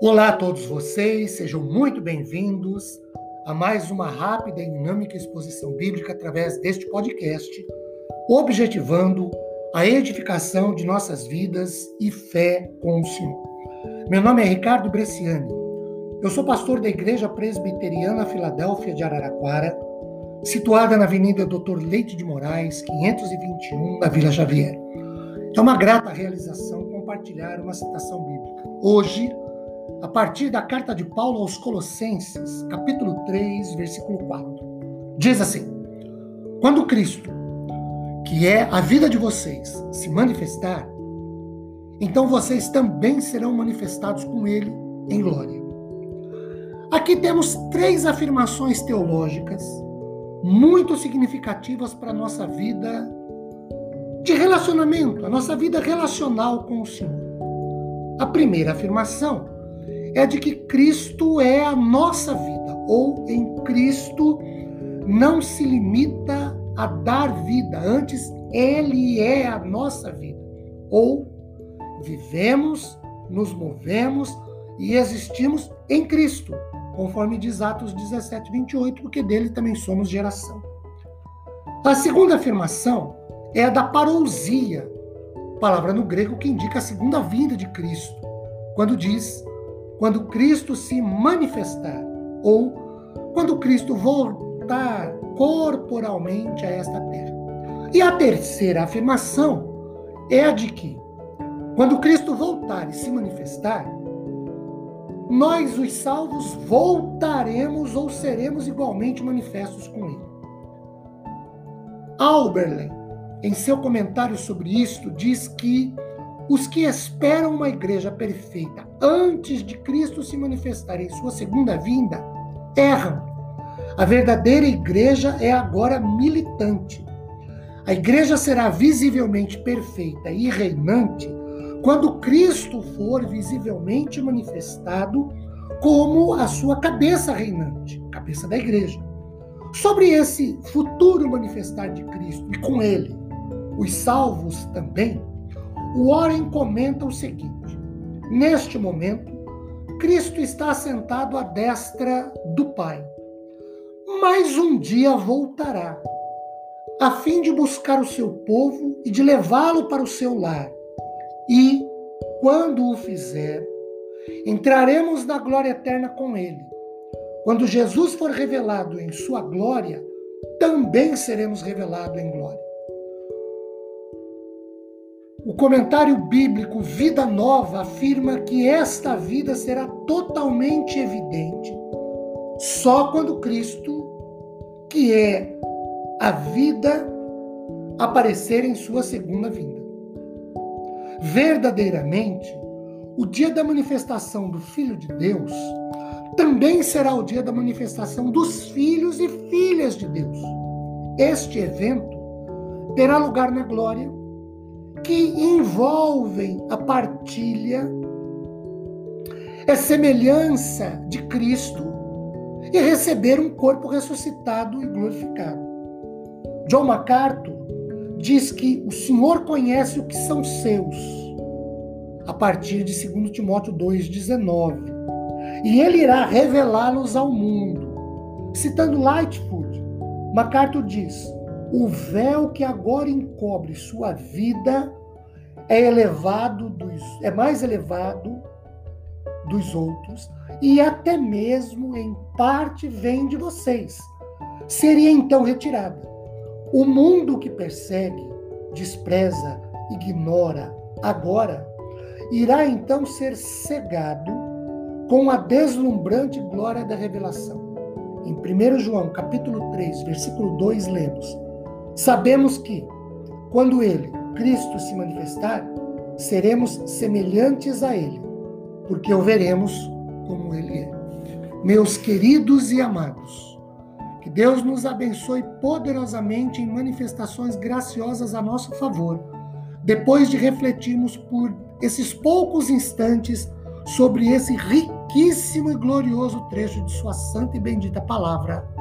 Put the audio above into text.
Olá a todos vocês, sejam muito bem-vindos a mais uma rápida e dinâmica exposição bíblica através deste podcast, objetivando a edificação de nossas vidas e fé com o Senhor. Meu nome é Ricardo Bresciani, eu sou pastor da Igreja Presbiteriana Filadélfia de Araraquara, situada na Avenida Doutor Leite de Moraes, 521, na Vila Xavier. É uma grata realização compartilhar uma citação bíblica. Hoje, a partir da carta de Paulo aos Colossenses, capítulo 3, versículo 4. Diz assim: Quando Cristo, que é a vida de vocês, se manifestar, então vocês também serão manifestados com ele em glória. Aqui temos três afirmações teológicas muito significativas para a nossa vida de relacionamento, a nossa vida relacional com o Senhor. A primeira afirmação é de que Cristo é a nossa vida, ou em Cristo não se limita a dar vida, antes Ele é a nossa vida. Ou vivemos, nos movemos e existimos em Cristo, conforme diz Atos 17, 28, porque dele também somos geração. A segunda afirmação é a da parousia, palavra no grego que indica a segunda vinda de Cristo, quando diz quando Cristo se manifestar ou quando Cristo voltar corporalmente a esta terra. E a terceira afirmação é a de que, quando Cristo voltar e se manifestar, nós, os salvos, voltaremos ou seremos igualmente manifestos com Ele. Alberlin, em seu comentário sobre isto, diz que os que esperam uma igreja perfeita antes de Cristo se manifestar em sua segunda vinda erram. A verdadeira igreja é agora militante. A igreja será visivelmente perfeita e reinante quando Cristo for visivelmente manifestado como a sua cabeça reinante, cabeça da igreja. Sobre esse futuro manifestar de Cristo e com ele, os salvos também, Warren comenta o seguinte: Neste momento, Cristo está sentado à destra do Pai. Mas um dia voltará, a fim de buscar o seu povo e de levá-lo para o seu lar. E, quando o fizer, entraremos na glória eterna com ele. Quando Jesus for revelado em sua glória, também seremos revelados em glória. O comentário bíblico Vida Nova afirma que esta vida será totalmente evidente só quando Cristo, que é a vida, aparecer em sua segunda vinda. Verdadeiramente, o dia da manifestação do Filho de Deus também será o dia da manifestação dos filhos e filhas de Deus. Este evento terá lugar na glória que envolvem a partilha, é semelhança de Cristo e receber um corpo ressuscitado e glorificado. John MacArthur diz que o Senhor conhece o que são seus, a partir de 2 Timóteo 2,19, e ele irá revelá-los ao mundo. Citando Lightfoot, MacArthur diz: o véu que agora encobre sua vida é elevado dos, é mais elevado dos outros e até mesmo em parte vem de vocês. Seria então retirada. O mundo que persegue, despreza, ignora agora irá então ser cegado com a deslumbrante glória da revelação. Em 1 João, capítulo 3, versículo 2, lemos: Sabemos que, quando Ele, Cristo, se manifestar, seremos semelhantes a Ele, porque o veremos como Ele é. Meus queridos e amados, que Deus nos abençoe poderosamente em manifestações graciosas a nosso favor, depois de refletirmos por esses poucos instantes sobre esse riquíssimo e glorioso trecho de Sua santa e bendita palavra